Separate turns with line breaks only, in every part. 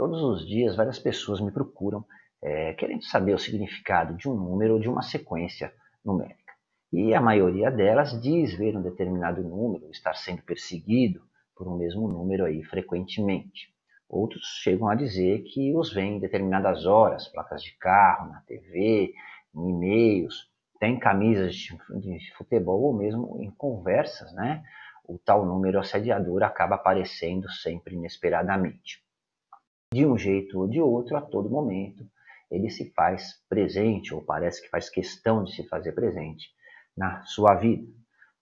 Todos os dias, várias pessoas me procuram é, querendo saber o significado de um número ou de uma sequência numérica. E a maioria delas diz ver um determinado número, estar sendo perseguido por um mesmo número aí frequentemente. Outros chegam a dizer que os veem em determinadas horas, placas de carro, na TV, em e-mails, tem camisas de futebol ou mesmo em conversas, né? O tal número assediador acaba aparecendo sempre inesperadamente de um jeito ou de outro, a todo momento, ele se faz presente, ou parece que faz questão de se fazer presente na sua vida.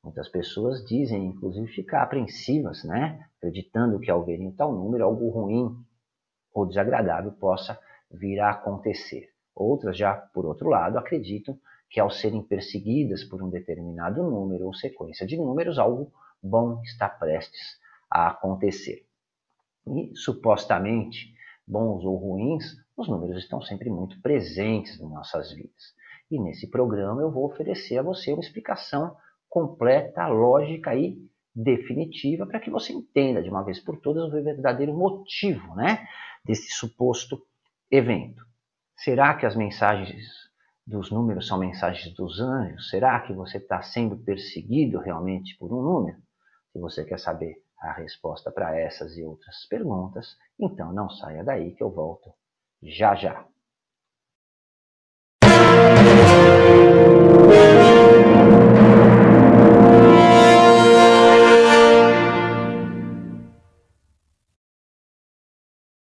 Muitas pessoas dizem, inclusive, ficar apreensivas, né? acreditando que ao verem tal número, algo ruim ou desagradável possa vir a acontecer. Outras, já por outro lado, acreditam que ao serem perseguidas por um determinado número ou sequência de números, algo bom está prestes a acontecer. E supostamente bons ou ruins, os números estão sempre muito presentes em nossas vidas. E nesse programa eu vou oferecer a você uma explicação completa, lógica e definitiva para que você entenda de uma vez por todas o verdadeiro motivo né, desse suposto evento. Será que as mensagens dos números são mensagens dos anjos? Será que você está sendo perseguido realmente por um número? Se você quer saber a resposta para essas e outras perguntas, então não saia daí que eu volto já já.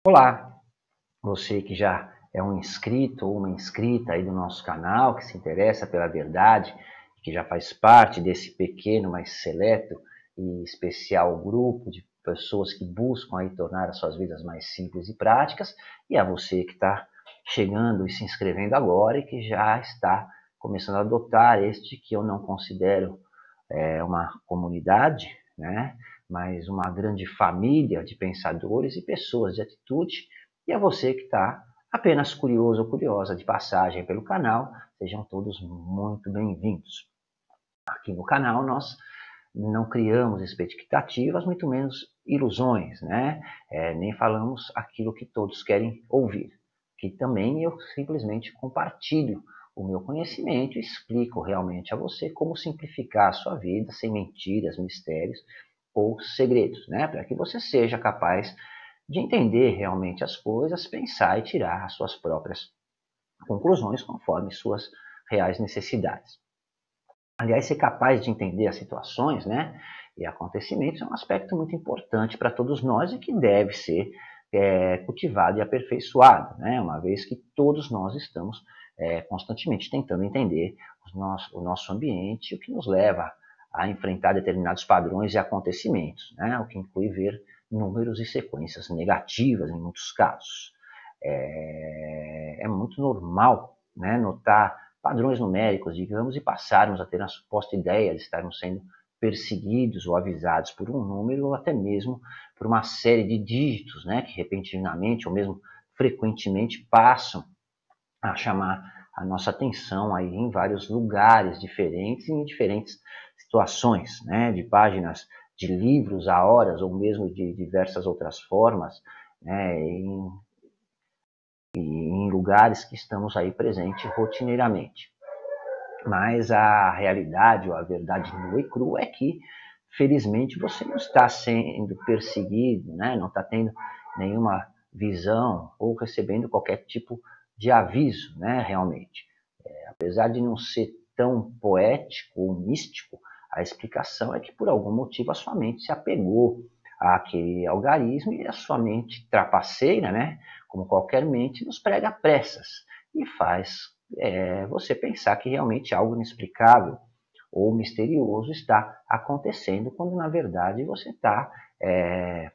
Olá, você que já é um inscrito ou uma inscrita aí do nosso canal, que se interessa pela verdade, que já faz parte desse pequeno, mas seleto e especial grupo de pessoas que buscam aí tornar as suas vidas mais simples e práticas, e a você que está chegando e se inscrevendo agora e que já está começando a adotar este que eu não considero é, uma comunidade, né, mas uma grande família de pensadores e pessoas de atitude, e a você que está apenas curioso ou curiosa de passagem pelo canal, sejam todos muito bem-vindos. Aqui no canal nós não criamos expectativas, muito menos ilusões, né? É, nem falamos aquilo que todos querem ouvir. Que também eu simplesmente compartilho o meu conhecimento e explico realmente a você como simplificar a sua vida sem mentiras, mistérios ou segredos, né? Para que você seja capaz de entender realmente as coisas, pensar e tirar as suas próprias conclusões conforme suas reais necessidades. Aliás, ser capaz de entender as situações né, e acontecimentos é um aspecto muito importante para todos nós e que deve ser é, cultivado e aperfeiçoado, né, uma vez que todos nós estamos é, constantemente tentando entender o nosso, o nosso ambiente, o que nos leva a enfrentar determinados padrões e acontecimentos, né, o que inclui ver números e sequências negativas em muitos casos. É, é muito normal né, notar padrões numéricos, digamos, e passarmos a ter a suposta ideia de estarmos sendo perseguidos ou avisados por um número ou até mesmo por uma série de dígitos, né, que repentinamente ou mesmo frequentemente passam a chamar a nossa atenção aí em vários lugares diferentes e em diferentes situações, né, de páginas de livros a horas ou mesmo de diversas outras formas, né, em e em lugares que estamos aí presentes rotineiramente. Mas a realidade ou a verdade nua e crua é que, felizmente, você não está sendo perseguido, né? não está tendo nenhuma visão ou recebendo qualquer tipo de aviso, né, realmente. É, apesar de não ser tão poético ou místico, a explicação é que por algum motivo a sua mente se apegou àquele algarismo e a sua mente trapaceira, né, como qualquer mente, nos prega pressas e faz é, você pensar que realmente algo inexplicável ou misterioso está acontecendo, quando na verdade você está é,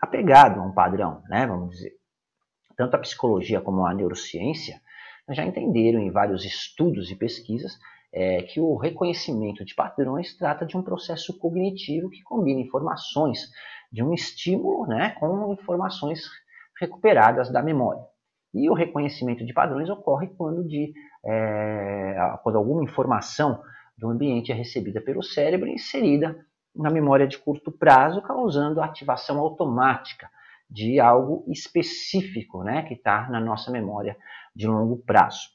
apegado a um padrão, né, vamos dizer. Tanto a psicologia como a neurociência já entenderam em vários estudos e pesquisas é, que o reconhecimento de padrões trata de um processo cognitivo que combina informações de um estímulo né, com informações recuperadas da memória. E o reconhecimento de padrões ocorre quando, de, é, quando alguma informação do ambiente é recebida pelo cérebro e inserida na memória de curto prazo, causando a ativação automática de algo específico, né, que está na nossa memória de longo prazo.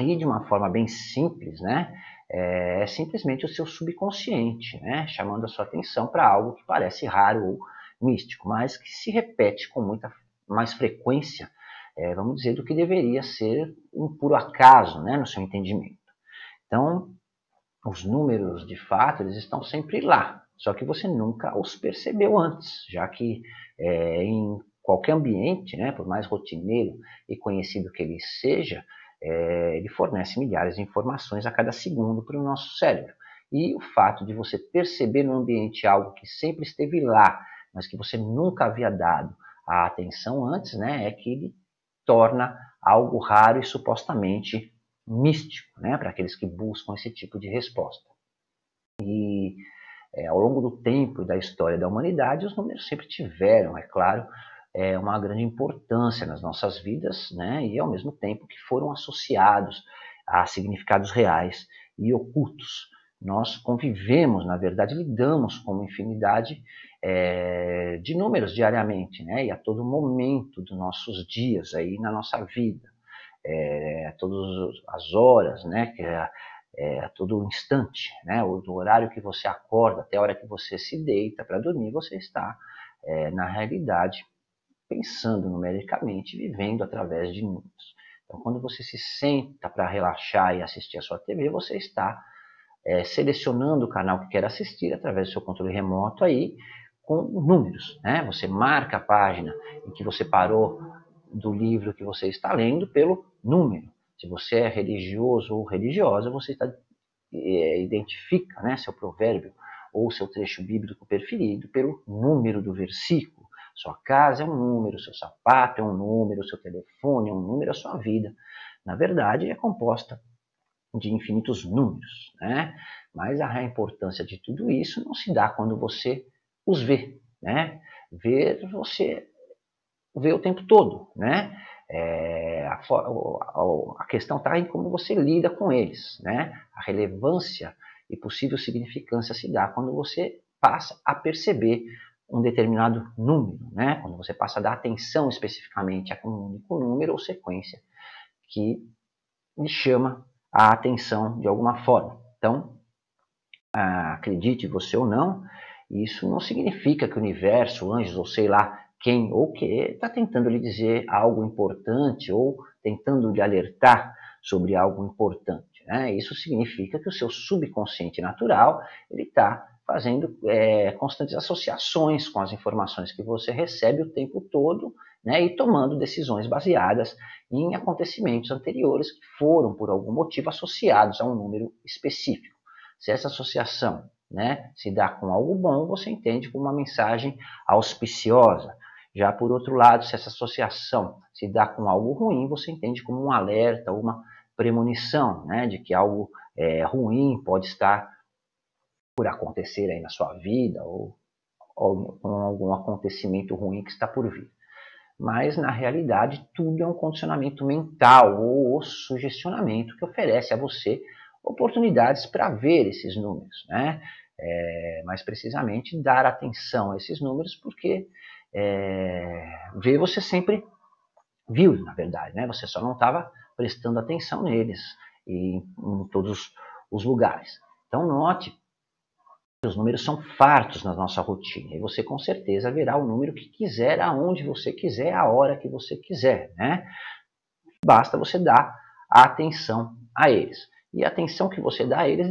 E de uma forma bem simples, né, é simplesmente o seu subconsciente, né, chamando a sua atenção para algo que parece raro ou místico, mas que se repete com muita mais frequência, é, vamos dizer, do que deveria ser um puro acaso, né, no seu entendimento. Então, os números, de fato, eles estão sempre lá, só que você nunca os percebeu antes, já que é, em qualquer ambiente, né, por mais rotineiro e conhecido que ele seja, é, ele fornece milhares de informações a cada segundo para o nosso cérebro. E o fato de você perceber no ambiente algo que sempre esteve lá, mas que você nunca havia dado a atenção antes, né, é que ele torna algo raro e supostamente místico, né, para aqueles que buscam esse tipo de resposta. E é, ao longo do tempo e da história da humanidade, os números sempre tiveram, é claro, é, uma grande importância nas nossas vidas, né, e ao mesmo tempo que foram associados a significados reais e ocultos. Nós convivemos, na verdade, lidamos com uma infinidade é, de números diariamente, né, e a todo momento dos nossos dias aí na nossa vida. É, a todas as horas, né, que é, é, a todo instante, né, o, do horário que você acorda até a hora que você se deita para dormir, você está, é, na realidade, pensando numericamente, vivendo através de números. Então, quando você se senta para relaxar e assistir a sua TV, você está é, selecionando o canal que quer assistir através do seu controle remoto aí, com números. Né? Você marca a página em que você parou do livro que você está lendo pelo número. Se você é religioso ou religiosa, você está, é, identifica né, seu provérbio ou seu trecho bíblico preferido pelo número do versículo. Sua casa é um número, seu sapato é um número, seu telefone é um número, a sua vida, na verdade, é composta de infinitos números. Né? Mas a importância de tudo isso não se dá quando você os. Né? Ver você vê o tempo todo. Né? É, a, a, questão está em como você lida com eles. Né? A relevância e possível significância se dá quando você passa a perceber um determinado número, né? quando você passa a dar atenção especificamente a um único número ou sequência que lhe chama a atenção de alguma forma. Então, acredite você ou não, isso não significa que o universo, anjos ou sei lá quem ou que está tentando lhe dizer algo importante ou tentando lhe alertar sobre algo importante. Né? Isso significa que o seu subconsciente natural ele está fazendo é, constantes associações com as informações que você recebe o tempo todo né, e tomando decisões baseadas em acontecimentos anteriores que foram, por algum motivo, associados a um número específico. Se essa associação né, se dá com algo bom, você entende como uma mensagem auspiciosa. Já por outro lado, se essa associação se dá com algo ruim, você entende como um alerta, uma premonição, né, de que algo é, ruim pode estar por acontecer aí na sua vida ou, ou com algum acontecimento ruim que está por vir. Mas na realidade tudo é um condicionamento mental ou sugestionamento que oferece a você oportunidades para ver esses números, né? É, mais precisamente dar atenção a esses números porque é, ver você sempre viu, na verdade, né? Você só não estava prestando atenção neles e em todos os lugares. Então note que os números são fartos na nossa rotina e você com certeza verá o número que quiser, aonde você quiser, a hora que você quiser, né? Basta você dar atenção a eles. E a atenção que você dá a eles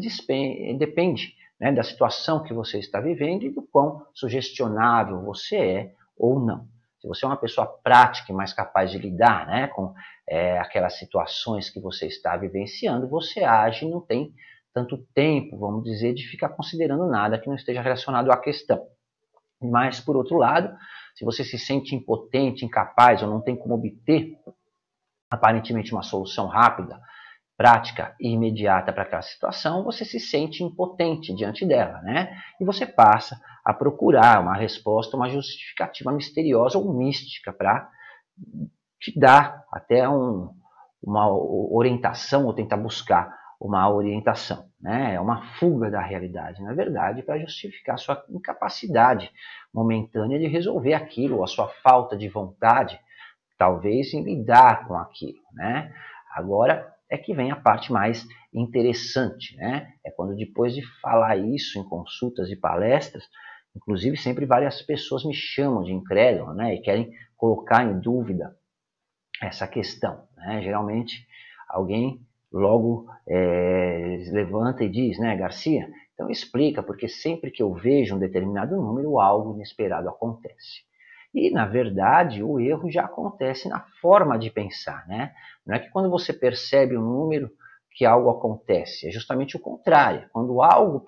depende né, da situação que você está vivendo e do quão sugestionável você é ou não. Se você é uma pessoa prática e mais capaz de lidar né, com é, aquelas situações que você está vivenciando, você age e não tem tanto tempo, vamos dizer, de ficar considerando nada que não esteja relacionado à questão. Mas, por outro lado, se você se sente impotente, incapaz ou não tem como obter aparentemente uma solução rápida, prática e imediata para aquela situação, você se sente impotente diante dela, né? E você passa a procurar uma resposta, uma justificativa misteriosa ou mística para te dar até um, uma orientação ou tentar buscar uma orientação, né? é uma fuga da realidade, na verdade, para justificar sua incapacidade momentânea de resolver aquilo, ou a sua falta de vontade, talvez, em lidar com aquilo. Né? Agora é que vem a parte mais interessante, né? é quando depois de falar isso em consultas e palestras, inclusive sempre várias pessoas me chamam de incrédulo né? e querem colocar em dúvida essa questão. Né? Geralmente alguém logo é, levanta e diz, né, Garcia? Então explica, porque sempre que eu vejo um determinado número, algo inesperado acontece. E, na verdade, o erro já acontece na forma de pensar, né? Não é que quando você percebe um número que algo acontece, é justamente o contrário. Quando algo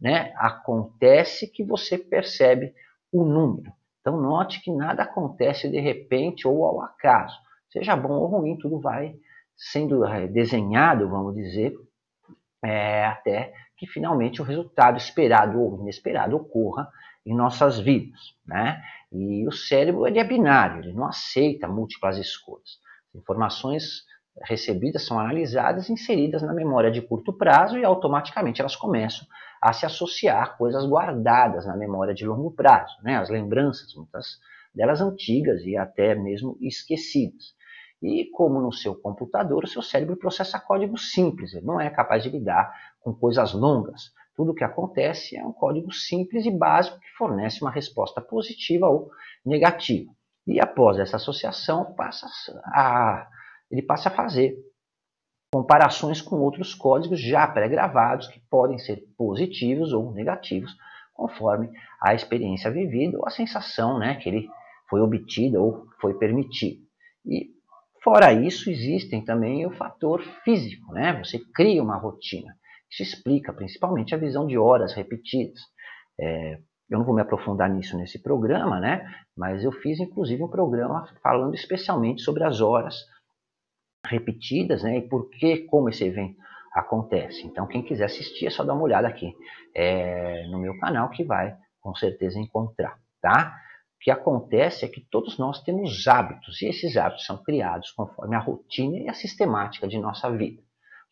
né, acontece que você percebe o número. Então note que nada acontece de repente ou ao acaso. Seja bom ou ruim, tudo vai sendo eh, desenhado, vamos dizer, é, até que finalmente o resultado esperado ou inesperado ocorra em nossas vidas. Né? E o cérebro ele é binário, ele não aceita múltiplas escolhas. Informações recebidas são analisadas e inseridas na memória de curto prazo e automaticamente elas começam a se associar a coisas guardadas na memória de longo prazo, né? as lembranças, muitas delas antigas e até mesmo esquecidas. E como no seu computador, o seu cérebro processa código simples, ele não é capaz de lidar com coisas longas. Tudo o que acontece é um código simples e básico que fornece uma resposta positiva ou negativa. E após essa associação, passa a, ele passa a fazer comparações com outros códigos já pré-gravados que podem ser positivos ou negativos, conforme a experiência vivida ou a sensação né, que ele foi obtida ou foi permitido. E Fora isso, existem também o fator físico, né? Você cria uma rotina. Isso explica principalmente a visão de horas repetidas. É, eu não vou me aprofundar nisso nesse programa, né? Mas eu fiz inclusive um programa falando especialmente sobre as horas repetidas, né? E por que, como esse evento acontece. Então, quem quiser assistir é só dar uma olhada aqui é, no meu canal que vai com certeza encontrar, tá? que acontece é que todos nós temos hábitos, e esses hábitos são criados conforme a rotina e a sistemática de nossa vida.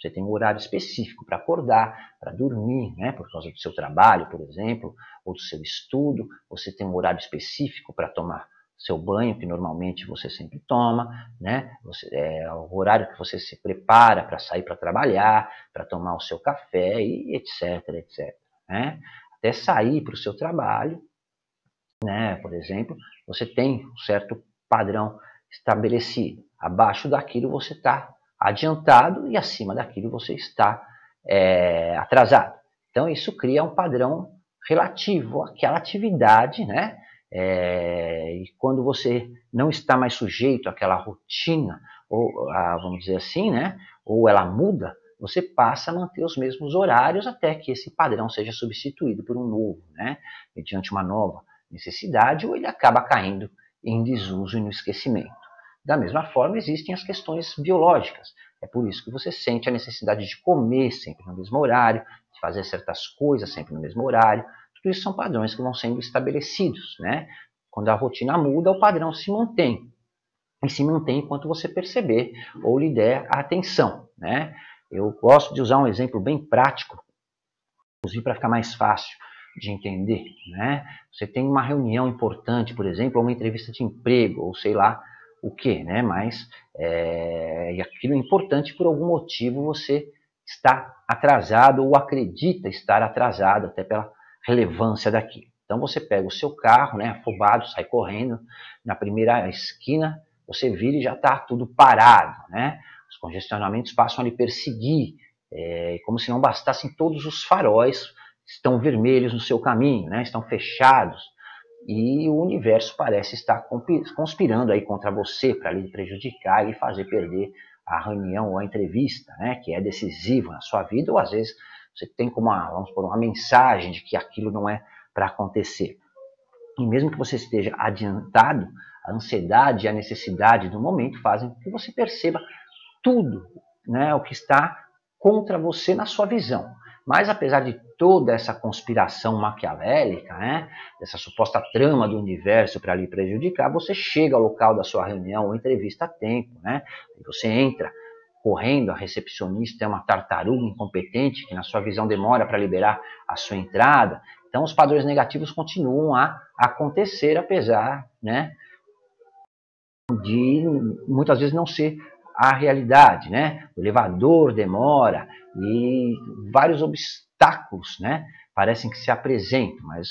Você tem um horário específico para acordar, para dormir, né, por causa do seu trabalho, por exemplo, ou do seu estudo. Você tem um horário específico para tomar seu banho, que normalmente você sempre toma, né? Você, é o horário que você se prepara para sair para trabalhar, para tomar o seu café e etc, etc. Né? Até sair para o seu trabalho, né, por exemplo, você tem um certo padrão estabelecido. Abaixo daquilo você está adiantado e acima daquilo você está é, atrasado. Então isso cria um padrão relativo àquela atividade, né? É, e quando você não está mais sujeito àquela rotina, ou a, vamos dizer assim, né? Ou ela muda, você passa a manter os mesmos horários até que esse padrão seja substituído por um novo, né? Mediante uma nova necessidade ou ele acaba caindo em desuso e no esquecimento. Da mesma forma, existem as questões biológicas. É por isso que você sente a necessidade de comer sempre no mesmo horário, de fazer certas coisas sempre no mesmo horário. Tudo isso são padrões que vão sendo estabelecidos. Né? Quando a rotina muda, o padrão se mantém. E se mantém enquanto você perceber ou lhe der a atenção. Né? Eu gosto de usar um exemplo bem prático, inclusive para ficar mais fácil de entender, né? Você tem uma reunião importante, por exemplo, ou uma entrevista de emprego, ou sei lá o que, né? Mas é, aquilo é importante por algum motivo você está atrasado ou acredita estar atrasado, até pela relevância daquilo. Então você pega o seu carro, né, afobado, sai correndo na primeira esquina, você vira e já está tudo parado, né? Os congestionamentos passam a lhe perseguir, é, como se não bastassem todos os faróis estão vermelhos no seu caminho, né? estão fechados, e o universo parece estar conspirando aí contra você para lhe prejudicar e fazer perder a reunião ou a entrevista, né? que é decisiva na sua vida, ou às vezes você tem como uma, vamos por uma mensagem de que aquilo não é para acontecer. E mesmo que você esteja adiantado, a ansiedade e a necessidade do momento fazem com que você perceba tudo né, o que está contra você na sua visão. Mas apesar de toda essa conspiração maquiavélica, né, dessa suposta trama do universo para lhe prejudicar, você chega ao local da sua reunião ou entrevista a tempo, né, e você entra correndo, a recepcionista é uma tartaruga incompetente que na sua visão demora para liberar a sua entrada. Então os padrões negativos continuam a acontecer apesar, né, de muitas vezes não ser a realidade, né? O elevador demora e vários obstáculos, né? Parecem que se apresentam, mas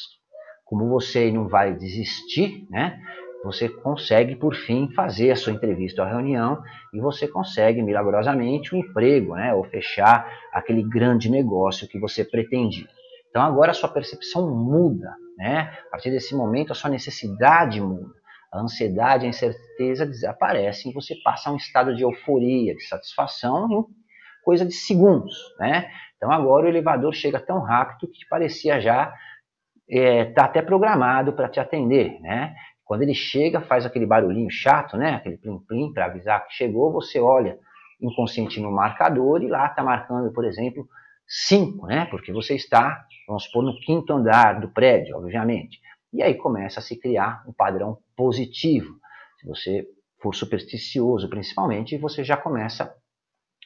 como você não vai desistir, né? Você consegue por fim fazer a sua entrevista ou reunião e você consegue milagrosamente um emprego, né? Ou fechar aquele grande negócio que você pretendia. Então agora a sua percepção muda, né? A partir desse momento a sua necessidade muda a ansiedade, a incerteza desaparecem você passa a um estado de euforia, de satisfação em coisa de segundos, né? Então agora o elevador chega tão rápido que parecia já está é, tá até programado para te atender, né? Quando ele chega, faz aquele barulhinho chato, né? Aquele plim-plim para avisar que chegou, você olha inconsciente no marcador e lá está marcando, por exemplo, 5, né? Porque você está, vamos supor, no quinto andar do prédio, obviamente. E aí começa a se criar um padrão positivo. Se você for supersticioso, principalmente, você já começa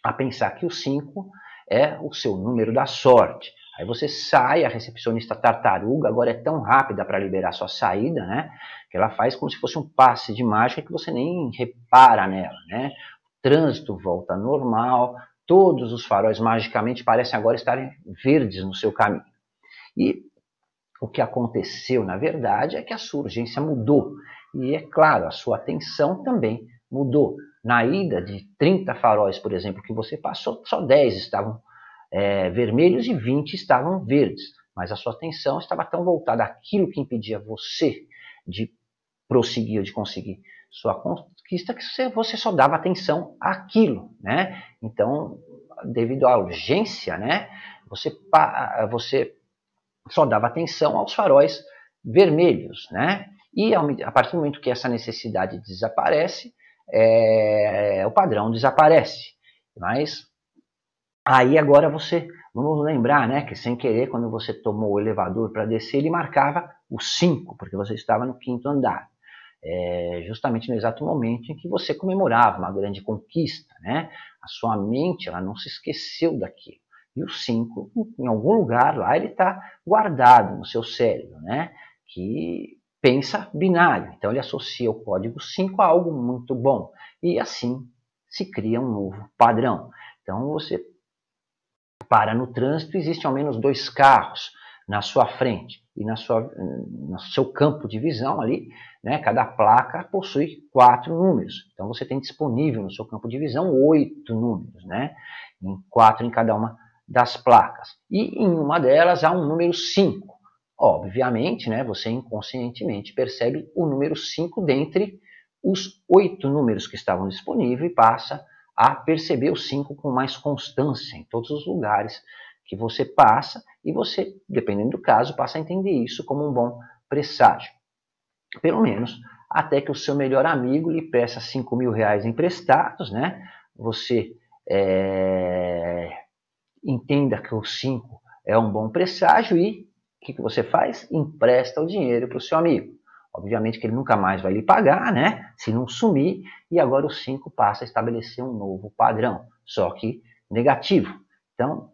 a pensar que o 5 é o seu número da sorte. Aí você sai, a recepcionista tartaruga agora é tão rápida para liberar sua saída, né? Que ela faz como se fosse um passe de mágica que você nem repara nela, né? O trânsito volta normal, todos os faróis magicamente parecem agora estarem verdes no seu caminho. E o que aconteceu, na verdade, é que a sua urgência mudou. E é claro, a sua atenção também mudou. Na ida de 30 faróis, por exemplo, que você passou, só 10 estavam é, vermelhos e 20 estavam verdes. Mas a sua atenção estava tão voltada àquilo que impedia você de prosseguir ou de conseguir sua conquista que você só dava atenção àquilo, né? Então, devido à urgência, né, você, você só dava atenção aos faróis vermelhos, né? E a partir do momento que essa necessidade desaparece, é, o padrão desaparece. Mas aí agora você, vamos lembrar, né, que sem querer, quando você tomou o elevador para descer, ele marcava o 5, porque você estava no quinto andar. É, justamente no exato momento em que você comemorava uma grande conquista, né? A sua mente, ela não se esqueceu daquilo. E o 5, em algum lugar lá, ele está guardado no seu cérebro, né? que pensa binário. Então ele associa o código 5 a algo muito bom. E assim se cria um novo padrão. Então você para no trânsito, existe ao menos dois carros na sua frente e na sua, no seu campo de visão ali, né, cada placa possui quatro números. Então você tem disponível no seu campo de visão oito números, né, em quatro em cada uma das placas. E em uma delas há um número 5. Obviamente, né, você inconscientemente percebe o número 5 dentre os oito números que estavam disponíveis e passa a perceber o 5 com mais constância em todos os lugares que você passa e você, dependendo do caso, passa a entender isso como um bom presságio. Pelo menos até que o seu melhor amigo lhe peça 5 mil reais emprestados, né? Você é, entenda que o 5 é um bom presságio e o que, que você faz? Empresta o dinheiro para o seu amigo. Obviamente que ele nunca mais vai lhe pagar, né? Se não sumir, e agora o 5 passa a estabelecer um novo padrão, só que negativo. Então,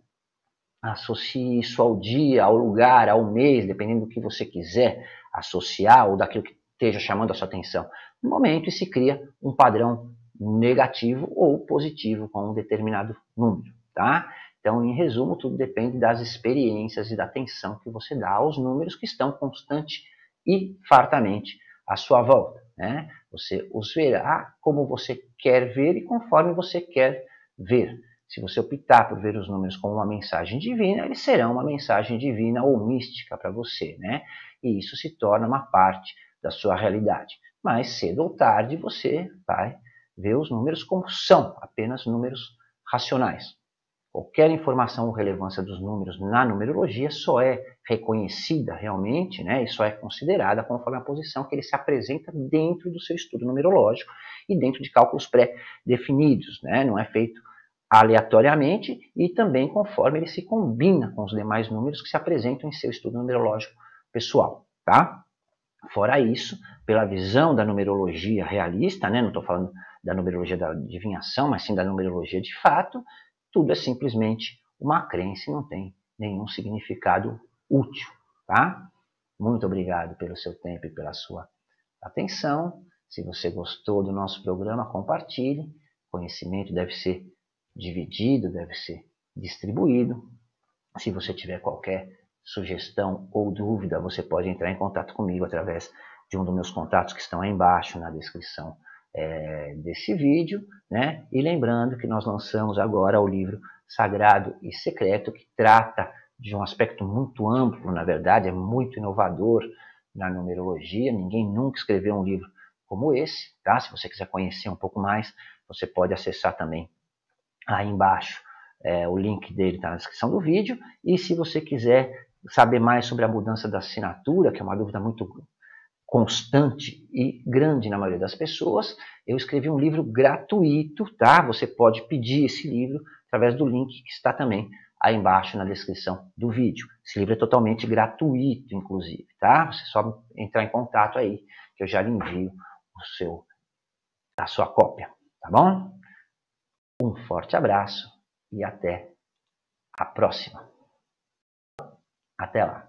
associe isso ao dia, ao lugar, ao mês, dependendo do que você quiser associar ou daquilo que esteja chamando a sua atenção. No momento, e se cria um padrão negativo ou positivo com um determinado número, tá? Então, em resumo, tudo depende das experiências e da atenção que você dá aos números que estão constante e fartamente à sua volta. Né? Você os verá como você quer ver e conforme você quer ver. Se você optar por ver os números como uma mensagem divina, eles serão uma mensagem divina ou mística para você, né? E isso se torna uma parte da sua realidade. Mas cedo ou tarde você vai ver os números como são, apenas números racionais. Qualquer informação ou relevância dos números na numerologia só é reconhecida realmente né, e só é considerada conforme a posição que ele se apresenta dentro do seu estudo numerológico e dentro de cálculos pré-definidos. Né, não é feito aleatoriamente e também conforme ele se combina com os demais números que se apresentam em seu estudo numerológico pessoal. Tá? Fora isso, pela visão da numerologia realista, né? não estou falando da numerologia da adivinhação, mas sim da numerologia de fato, tudo é simplesmente uma crença e não tem nenhum significado útil, tá? Muito obrigado pelo seu tempo e pela sua atenção. Se você gostou do nosso programa, compartilhe. Conhecimento deve ser dividido, deve ser distribuído. Se você tiver qualquer sugestão ou dúvida, você pode entrar em contato comigo através de um dos meus contatos que estão aí embaixo na descrição é, desse vídeo, né? E lembrando que nós lançamos agora o livro Sagrado e Secreto, que trata de um aspecto muito amplo, na verdade, é muito inovador na numerologia. Ninguém nunca escreveu um livro como esse, tá? Se você quiser conhecer um pouco mais, você pode acessar também aí embaixo. É, o link dele está na descrição do vídeo. E se você quiser saber mais sobre a mudança da assinatura, que é uma dúvida muito constante e grande na maioria das pessoas, eu escrevi um livro gratuito, tá? Você pode pedir esse livro através do link que está também aí embaixo na descrição do vídeo. Esse livro é totalmente gratuito, inclusive, tá? Você só entrar em contato aí, que eu já lhe envio o seu, a sua cópia, tá bom? Um forte abraço e até a próxima. Até lá.